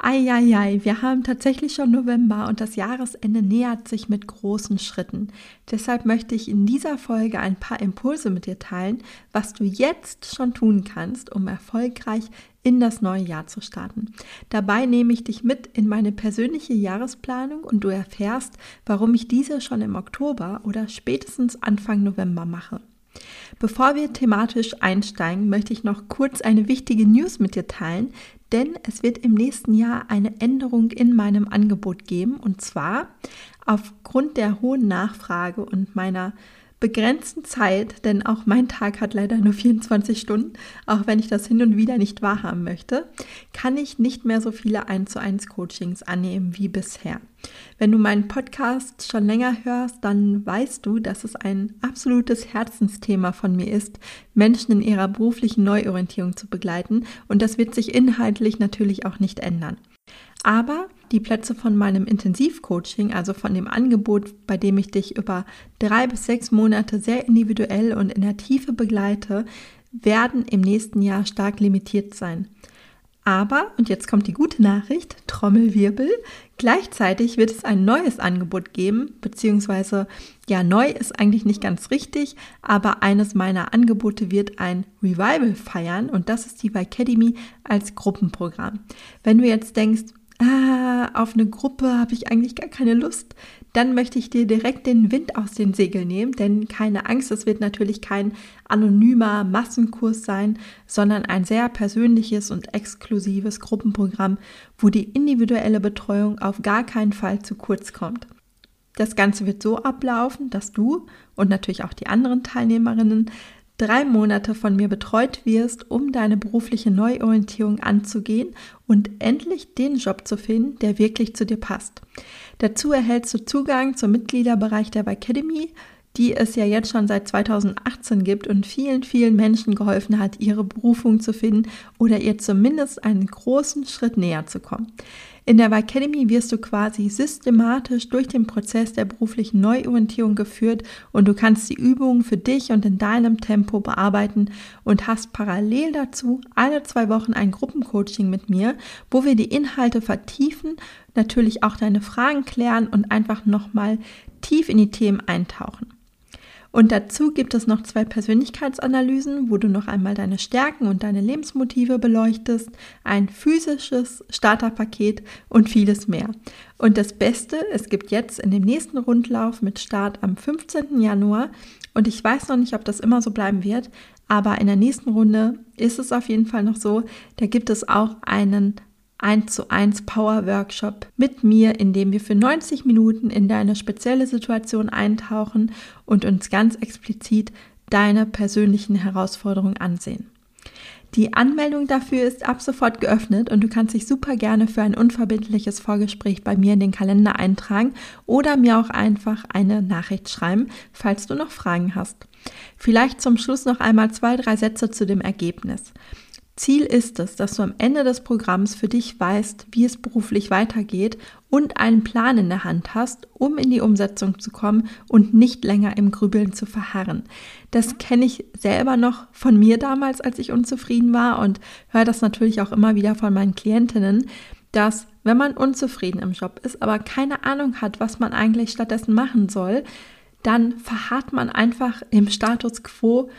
Eieiei, wir haben tatsächlich schon November und das Jahresende nähert sich mit großen Schritten. Deshalb möchte ich in dieser Folge ein paar Impulse mit dir teilen, was du jetzt schon tun kannst, um erfolgreich in das neue Jahr zu starten. Dabei nehme ich dich mit in meine persönliche Jahresplanung und du erfährst, warum ich diese schon im Oktober oder spätestens Anfang November mache. Bevor wir thematisch einsteigen, möchte ich noch kurz eine wichtige News mit dir teilen, denn es wird im nächsten Jahr eine Änderung in meinem Angebot geben. Und zwar aufgrund der hohen Nachfrage und meiner begrenzten Zeit, denn auch mein Tag hat leider nur 24 Stunden, auch wenn ich das hin und wieder nicht wahrhaben möchte, kann ich nicht mehr so viele 1 zu 1 Coachings annehmen wie bisher. Wenn du meinen Podcast schon länger hörst, dann weißt du, dass es ein absolutes Herzensthema von mir ist, Menschen in ihrer beruflichen Neuorientierung zu begleiten und das wird sich inhaltlich natürlich auch nicht ändern. Aber die Plätze von meinem Intensivcoaching, also von dem Angebot, bei dem ich dich über drei bis sechs Monate sehr individuell und in der Tiefe begleite, werden im nächsten Jahr stark limitiert sein. Aber, und jetzt kommt die gute Nachricht, Trommelwirbel, gleichzeitig wird es ein neues Angebot geben, beziehungsweise, ja, neu ist eigentlich nicht ganz richtig, aber eines meiner Angebote wird ein Revival feiern und das ist die Academy als Gruppenprogramm. Wenn du jetzt denkst, ah, auf eine Gruppe habe ich eigentlich gar keine Lust, dann möchte ich dir direkt den Wind aus den Segeln nehmen, denn keine Angst, es wird natürlich kein anonymer Massenkurs sein, sondern ein sehr persönliches und exklusives Gruppenprogramm, wo die individuelle Betreuung auf gar keinen Fall zu kurz kommt. Das Ganze wird so ablaufen, dass du und natürlich auch die anderen Teilnehmerinnen drei Monate von mir betreut wirst, um deine berufliche Neuorientierung anzugehen und endlich den Job zu finden, der wirklich zu dir passt. Dazu erhältst du Zugang zum Mitgliederbereich der Academy, die es ja jetzt schon seit 2018 gibt und vielen, vielen Menschen geholfen hat, ihre Berufung zu finden oder ihr zumindest einen großen Schritt näher zu kommen. In der Academy wirst du quasi systematisch durch den Prozess der beruflichen Neuorientierung geführt und du kannst die Übungen für dich und in deinem Tempo bearbeiten und hast parallel dazu alle zwei Wochen ein Gruppencoaching mit mir, wo wir die Inhalte vertiefen, natürlich auch deine Fragen klären und einfach nochmal tief in die Themen eintauchen. Und dazu gibt es noch zwei Persönlichkeitsanalysen, wo du noch einmal deine Stärken und deine Lebensmotive beleuchtest, ein physisches Starterpaket und vieles mehr. Und das Beste, es gibt jetzt in dem nächsten Rundlauf mit Start am 15. Januar, und ich weiß noch nicht, ob das immer so bleiben wird, aber in der nächsten Runde ist es auf jeden Fall noch so, da gibt es auch einen 1 zu 1 Power Workshop mit mir, in dem wir für 90 Minuten in deine spezielle Situation eintauchen und uns ganz explizit deine persönlichen Herausforderungen ansehen. Die Anmeldung dafür ist ab sofort geöffnet und du kannst dich super gerne für ein unverbindliches Vorgespräch bei mir in den Kalender eintragen oder mir auch einfach eine Nachricht schreiben, falls du noch Fragen hast. Vielleicht zum Schluss noch einmal zwei, drei Sätze zu dem Ergebnis. Ziel ist es, dass du am Ende des Programms für dich weißt, wie es beruflich weitergeht und einen Plan in der Hand hast, um in die Umsetzung zu kommen und nicht länger im Grübeln zu verharren. Das kenne ich selber noch von mir damals, als ich unzufrieden war und höre das natürlich auch immer wieder von meinen Klientinnen, dass wenn man unzufrieden im Job ist, aber keine Ahnung hat, was man eigentlich stattdessen machen soll, dann verharrt man einfach im Status quo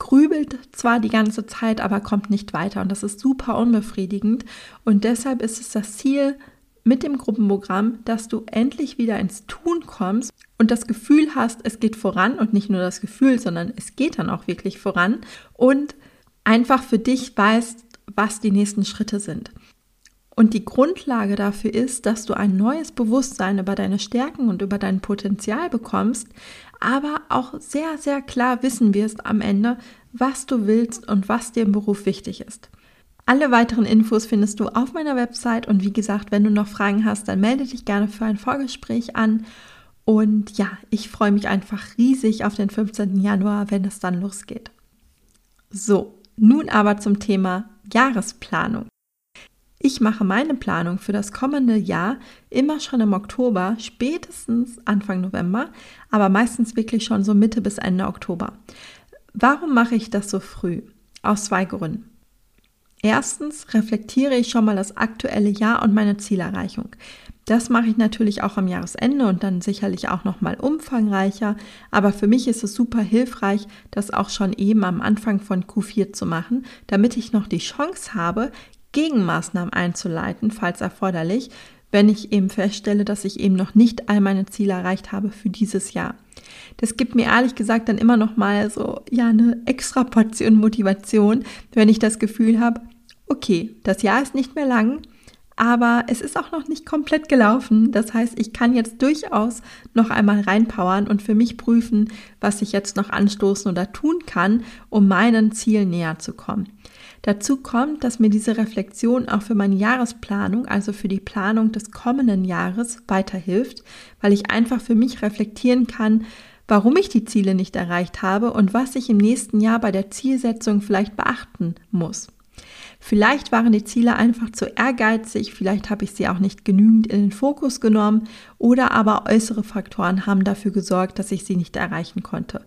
grübelt zwar die ganze Zeit, aber kommt nicht weiter. Und das ist super unbefriedigend. Und deshalb ist es das Ziel mit dem Gruppenprogramm, dass du endlich wieder ins Tun kommst und das Gefühl hast, es geht voran und nicht nur das Gefühl, sondern es geht dann auch wirklich voran und einfach für dich weißt, was die nächsten Schritte sind. Und die Grundlage dafür ist, dass du ein neues Bewusstsein über deine Stärken und über dein Potenzial bekommst, aber auch sehr, sehr klar wissen wirst am Ende, was du willst und was dir im Beruf wichtig ist. Alle weiteren Infos findest du auf meiner Website und wie gesagt, wenn du noch Fragen hast, dann melde dich gerne für ein Vorgespräch an. Und ja, ich freue mich einfach riesig auf den 15. Januar, wenn es dann losgeht. So, nun aber zum Thema Jahresplanung. Ich mache meine Planung für das kommende Jahr immer schon im Oktober, spätestens Anfang November, aber meistens wirklich schon so Mitte bis Ende Oktober. Warum mache ich das so früh? Aus zwei Gründen. Erstens reflektiere ich schon mal das aktuelle Jahr und meine Zielerreichung. Das mache ich natürlich auch am Jahresende und dann sicherlich auch noch mal umfangreicher, aber für mich ist es super hilfreich, das auch schon eben am Anfang von Q4 zu machen, damit ich noch die Chance habe, Gegenmaßnahmen einzuleiten, falls erforderlich, wenn ich eben feststelle, dass ich eben noch nicht all meine Ziele erreicht habe für dieses Jahr. Das gibt mir ehrlich gesagt dann immer noch mal so ja eine extra Portion Motivation, wenn ich das Gefühl habe, okay, das Jahr ist nicht mehr lang, aber es ist auch noch nicht komplett gelaufen. Das heißt, ich kann jetzt durchaus noch einmal reinpowern und für mich prüfen, was ich jetzt noch anstoßen oder tun kann, um meinen Ziel näher zu kommen. Dazu kommt, dass mir diese Reflexion auch für meine Jahresplanung, also für die Planung des kommenden Jahres, weiterhilft, weil ich einfach für mich reflektieren kann, warum ich die Ziele nicht erreicht habe und was ich im nächsten Jahr bei der Zielsetzung vielleicht beachten muss. Vielleicht waren die Ziele einfach zu ehrgeizig, vielleicht habe ich sie auch nicht genügend in den Fokus genommen oder aber äußere Faktoren haben dafür gesorgt, dass ich sie nicht erreichen konnte.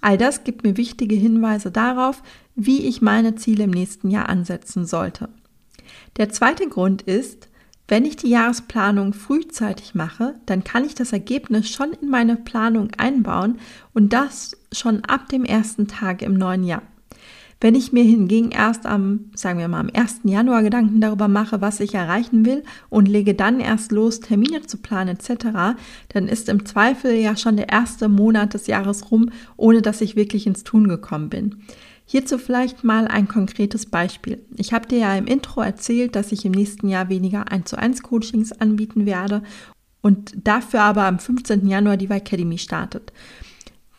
All das gibt mir wichtige Hinweise darauf, wie ich meine Ziele im nächsten Jahr ansetzen sollte. Der zweite Grund ist, wenn ich die Jahresplanung frühzeitig mache, dann kann ich das Ergebnis schon in meine Planung einbauen und das schon ab dem ersten Tag im neuen Jahr. Wenn ich mir hingegen erst am, sagen wir mal, am 1. Januar Gedanken darüber mache, was ich erreichen will und lege dann erst los, Termine zu planen etc., dann ist im Zweifel ja schon der erste Monat des Jahres rum, ohne dass ich wirklich ins Tun gekommen bin. Hierzu vielleicht mal ein konkretes Beispiel. Ich habe dir ja im Intro erzählt, dass ich im nächsten Jahr weniger 1 zu 1 Coachings anbieten werde und dafür aber am 15. Januar die Academy startet.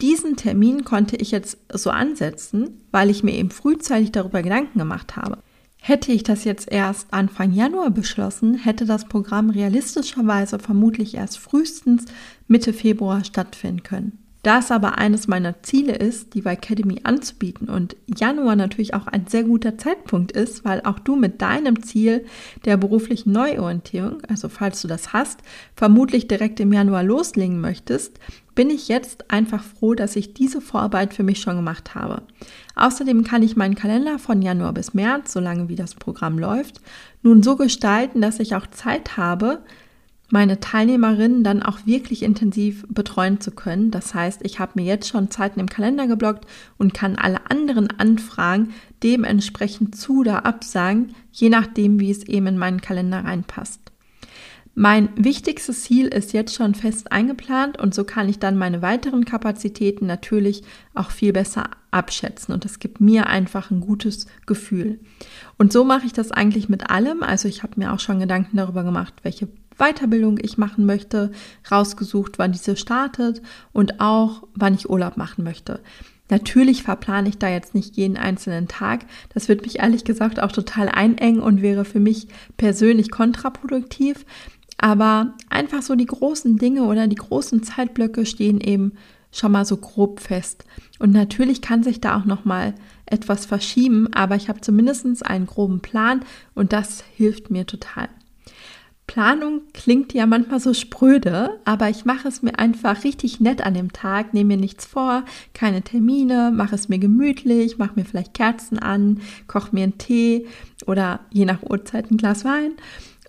Diesen Termin konnte ich jetzt so ansetzen, weil ich mir eben frühzeitig darüber Gedanken gemacht habe. Hätte ich das jetzt erst Anfang Januar beschlossen, hätte das Programm realistischerweise vermutlich erst frühestens Mitte Februar stattfinden können. Da es aber eines meiner Ziele ist, die Academy anzubieten und Januar natürlich auch ein sehr guter Zeitpunkt ist, weil auch du mit deinem Ziel der beruflichen Neuorientierung, also falls du das hast, vermutlich direkt im Januar loslegen möchtest, bin ich jetzt einfach froh, dass ich diese Vorarbeit für mich schon gemacht habe. Außerdem kann ich meinen Kalender von Januar bis März, solange wie das Programm läuft, nun so gestalten, dass ich auch Zeit habe, meine Teilnehmerinnen dann auch wirklich intensiv betreuen zu können. Das heißt, ich habe mir jetzt schon Zeiten im Kalender geblockt und kann alle anderen Anfragen dementsprechend zu oder absagen, je nachdem, wie es eben in meinen Kalender reinpasst. Mein wichtigstes Ziel ist jetzt schon fest eingeplant und so kann ich dann meine weiteren Kapazitäten natürlich auch viel besser abschätzen und das gibt mir einfach ein gutes Gefühl. Und so mache ich das eigentlich mit allem. Also ich habe mir auch schon Gedanken darüber gemacht, welche Weiterbildung ich machen möchte, rausgesucht, wann diese startet und auch, wann ich Urlaub machen möchte. Natürlich verplane ich da jetzt nicht jeden einzelnen Tag. Das wird mich ehrlich gesagt auch total einengen und wäre für mich persönlich kontraproduktiv. Aber einfach so die großen Dinge oder die großen Zeitblöcke stehen eben schon mal so grob fest. Und natürlich kann sich da auch noch mal etwas verschieben, aber ich habe zumindest einen groben Plan und das hilft mir total. Planung klingt ja manchmal so spröde, aber ich mache es mir einfach richtig nett an dem Tag, nehme mir nichts vor, keine Termine, mache es mir gemütlich, mache mir vielleicht Kerzen an, koche mir einen Tee oder je nach Uhrzeit ein Glas Wein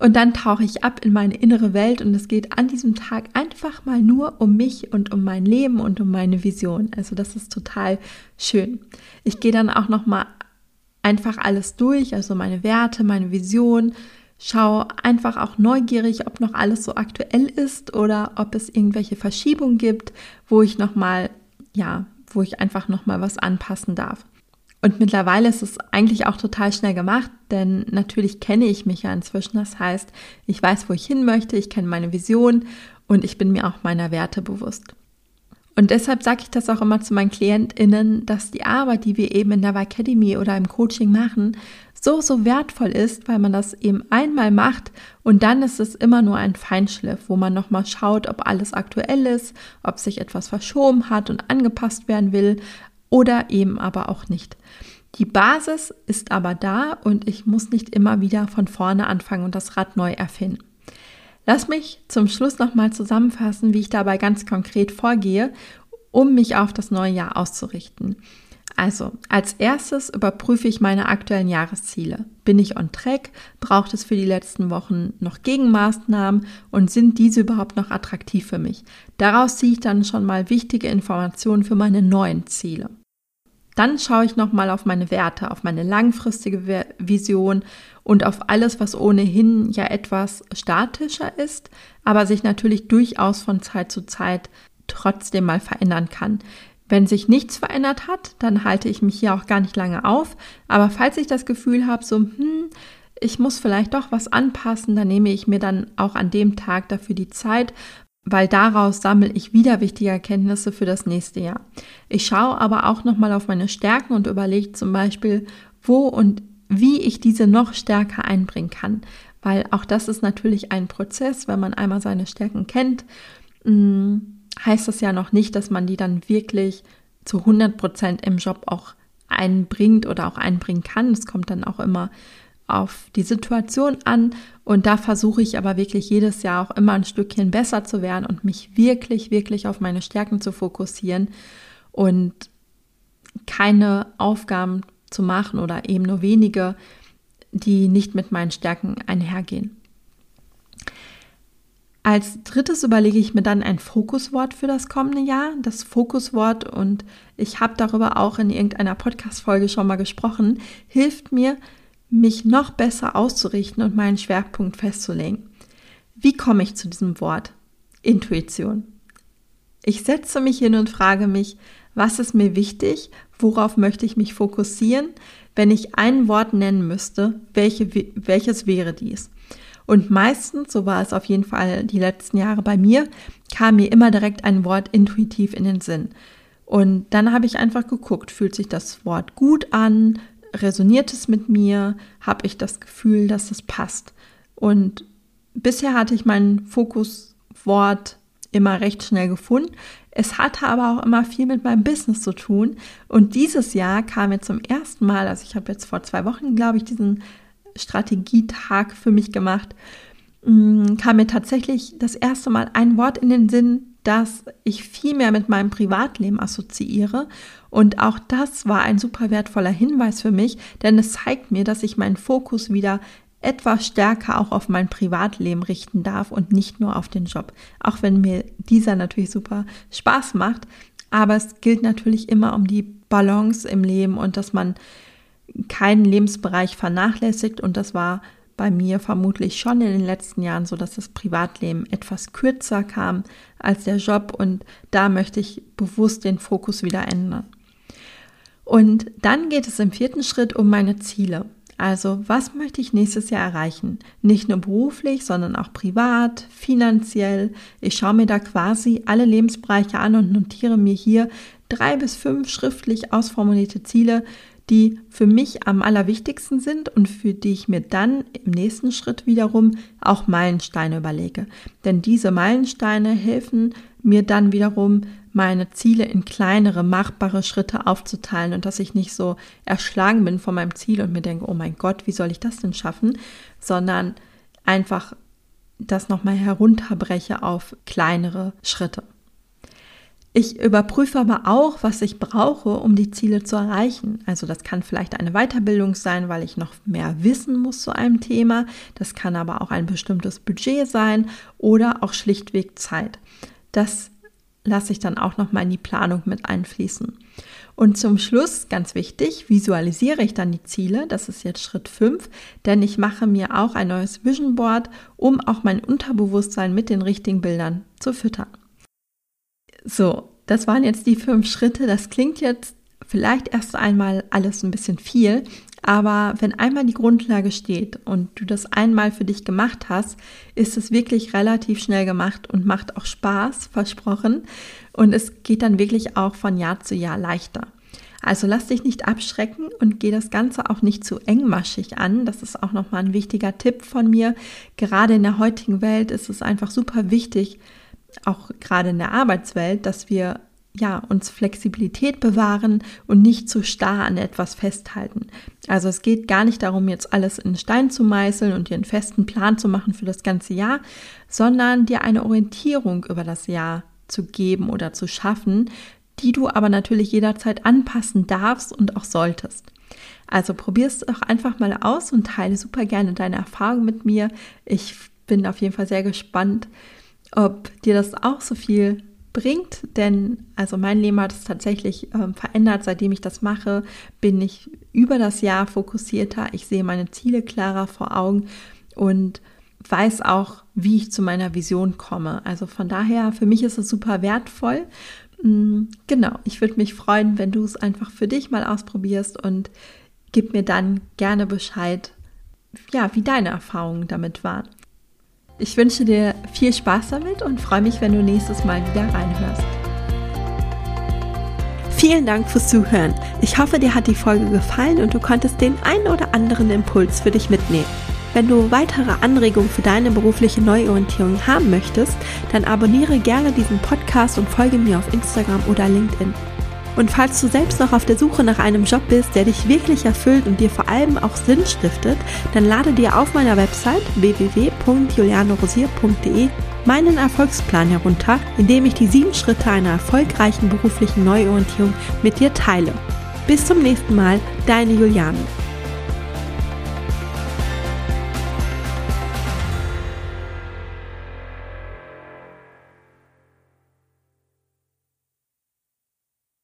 und dann tauche ich ab in meine innere Welt und es geht an diesem Tag einfach mal nur um mich und um mein Leben und um meine Vision. Also das ist total schön. Ich gehe dann auch noch mal einfach alles durch, also meine Werte, meine Vision, Schau einfach auch neugierig, ob noch alles so aktuell ist oder ob es irgendwelche Verschiebungen gibt, wo ich noch mal ja, wo ich einfach noch mal was anpassen darf. Und mittlerweile ist es eigentlich auch total schnell gemacht, denn natürlich kenne ich mich ja inzwischen. Das heißt, ich weiß, wo ich hin möchte, ich kenne meine Vision und ich bin mir auch meiner Werte bewusst. Und deshalb sage ich das auch immer zu meinen KlientInnen, dass die Arbeit, die wir eben in der Academy oder im Coaching machen, so, so wertvoll ist, weil man das eben einmal macht und dann ist es immer nur ein Feinschliff, wo man nochmal schaut, ob alles aktuell ist, ob sich etwas verschoben hat und angepasst werden will oder eben aber auch nicht. Die Basis ist aber da und ich muss nicht immer wieder von vorne anfangen und das Rad neu erfinden. Lass mich zum Schluss nochmal zusammenfassen, wie ich dabei ganz konkret vorgehe, um mich auf das neue Jahr auszurichten. Also, als erstes überprüfe ich meine aktuellen Jahresziele. Bin ich on track? Braucht es für die letzten Wochen noch Gegenmaßnahmen und sind diese überhaupt noch attraktiv für mich? Daraus ziehe ich dann schon mal wichtige Informationen für meine neuen Ziele. Dann schaue ich nochmal auf meine Werte, auf meine langfristige Vision und auf alles, was ohnehin ja etwas statischer ist, aber sich natürlich durchaus von Zeit zu Zeit trotzdem mal verändern kann. Wenn sich nichts verändert hat, dann halte ich mich hier auch gar nicht lange auf. Aber falls ich das Gefühl habe, so, hm, ich muss vielleicht doch was anpassen, dann nehme ich mir dann auch an dem Tag dafür die Zeit, weil daraus sammle ich wieder wichtige Erkenntnisse für das nächste Jahr. Ich schaue aber auch nochmal auf meine Stärken und überlege zum Beispiel, wo und wie ich diese noch stärker einbringen kann. Weil auch das ist natürlich ein Prozess, wenn man einmal seine Stärken kennt. Hm, heißt das ja noch nicht, dass man die dann wirklich zu 100 Prozent im Job auch einbringt oder auch einbringen kann. Es kommt dann auch immer auf die Situation an und da versuche ich aber wirklich jedes Jahr auch immer ein Stückchen besser zu werden und mich wirklich, wirklich auf meine Stärken zu fokussieren und keine Aufgaben zu machen oder eben nur wenige, die nicht mit meinen Stärken einhergehen. Als drittes überlege ich mir dann ein Fokuswort für das kommende Jahr. Das Fokuswort, und ich habe darüber auch in irgendeiner Podcast-Folge schon mal gesprochen, hilft mir, mich noch besser auszurichten und meinen Schwerpunkt festzulegen. Wie komme ich zu diesem Wort? Intuition. Ich setze mich hin und frage mich, was ist mir wichtig? Worauf möchte ich mich fokussieren? Wenn ich ein Wort nennen müsste, welche, welches wäre dies? Und meistens, so war es auf jeden Fall die letzten Jahre bei mir, kam mir immer direkt ein Wort intuitiv in den Sinn. Und dann habe ich einfach geguckt, fühlt sich das Wort gut an, resoniert es mit mir, habe ich das Gefühl, dass es passt. Und bisher hatte ich mein Fokuswort immer recht schnell gefunden. Es hatte aber auch immer viel mit meinem Business zu tun. Und dieses Jahr kam mir zum ersten Mal, also ich habe jetzt vor zwei Wochen, glaube ich, diesen Strategietag für mich gemacht, mm, kam mir tatsächlich das erste Mal ein Wort in den Sinn, das ich viel mehr mit meinem Privatleben assoziiere. Und auch das war ein super wertvoller Hinweis für mich, denn es zeigt mir, dass ich meinen Fokus wieder etwas stärker auch auf mein Privatleben richten darf und nicht nur auf den Job. Auch wenn mir dieser natürlich super Spaß macht. Aber es gilt natürlich immer um die Balance im Leben und dass man keinen Lebensbereich vernachlässigt und das war bei mir vermutlich schon in den letzten Jahren so, dass das Privatleben etwas kürzer kam als der Job und da möchte ich bewusst den Fokus wieder ändern. Und dann geht es im vierten Schritt um meine Ziele. Also, was möchte ich nächstes Jahr erreichen? Nicht nur beruflich, sondern auch privat, finanziell. Ich schaue mir da quasi alle Lebensbereiche an und notiere mir hier drei bis fünf schriftlich ausformulierte Ziele, die für mich am allerwichtigsten sind und für die ich mir dann im nächsten Schritt wiederum auch Meilensteine überlege. Denn diese Meilensteine helfen mir dann wiederum, meine Ziele in kleinere, machbare Schritte aufzuteilen und dass ich nicht so erschlagen bin von meinem Ziel und mir denke, oh mein Gott, wie soll ich das denn schaffen, sondern einfach das nochmal herunterbreche auf kleinere Schritte. Ich überprüfe aber auch, was ich brauche, um die Ziele zu erreichen. Also das kann vielleicht eine Weiterbildung sein, weil ich noch mehr wissen muss zu einem Thema. Das kann aber auch ein bestimmtes Budget sein oder auch schlichtweg Zeit. Das lasse ich dann auch noch mal in die Planung mit einfließen. Und zum Schluss, ganz wichtig, visualisiere ich dann die Ziele. Das ist jetzt Schritt 5, denn ich mache mir auch ein neues Vision Board, um auch mein Unterbewusstsein mit den richtigen Bildern zu füttern. So, das waren jetzt die fünf Schritte. Das klingt jetzt vielleicht erst einmal alles ein bisschen viel, Aber wenn einmal die Grundlage steht und du das einmal für dich gemacht hast, ist es wirklich relativ schnell gemacht und macht auch Spaß, versprochen. Und es geht dann wirklich auch von Jahr zu Jahr leichter. Also lass dich nicht abschrecken und geh das Ganze auch nicht zu engmaschig an. Das ist auch nochmal ein wichtiger Tipp von mir. Gerade in der heutigen Welt ist es einfach super wichtig, auch gerade in der Arbeitswelt, dass wir ja, uns Flexibilität bewahren und nicht zu starr an etwas festhalten. Also es geht gar nicht darum, jetzt alles in Stein zu meißeln und dir einen festen Plan zu machen für das ganze Jahr, sondern dir eine Orientierung über das Jahr zu geben oder zu schaffen, die du aber natürlich jederzeit anpassen darfst und auch solltest. Also probier es doch einfach mal aus und teile super gerne deine Erfahrung mit mir. Ich bin auf jeden Fall sehr gespannt, ob dir das auch so viel bringt, denn also mein Leben hat es tatsächlich äh, verändert, seitdem ich das mache, bin ich über das Jahr fokussierter, ich sehe meine Ziele klarer vor Augen und weiß auch, wie ich zu meiner Vision komme. Also von daher, für mich ist es super wertvoll Mm, genau, ich würde mich freuen, wenn du es einfach für dich mal ausprobierst und gib mir dann gerne Bescheid, ja, wie deine Erfahrungen damit waren. Ich wünsche dir viel Spaß damit und freue mich, wenn du nächstes Mal wieder reinhörst. Vielen Dank fürs Zuhören. Ich hoffe, dir hat die Folge gefallen und du konntest den einen oder anderen Impuls für dich mitnehmen. Wenn du weitere Anregungen für deine berufliche Neuorientierung haben möchtest, dann abonniere gerne diesen Podcast und folge mir auf Instagram oder LinkedIn. Und falls du selbst noch auf der Suche nach einem Job bist, der dich wirklich erfüllt und dir vor allem auch Sinn stiftet, dann lade dir auf meiner Website www.julianorosier.de meinen Erfolgsplan herunter, in dem ich die sieben Schritte einer erfolgreichen beruflichen Neuorientierung mit dir teile. Bis zum nächsten Mal, deine Juliane.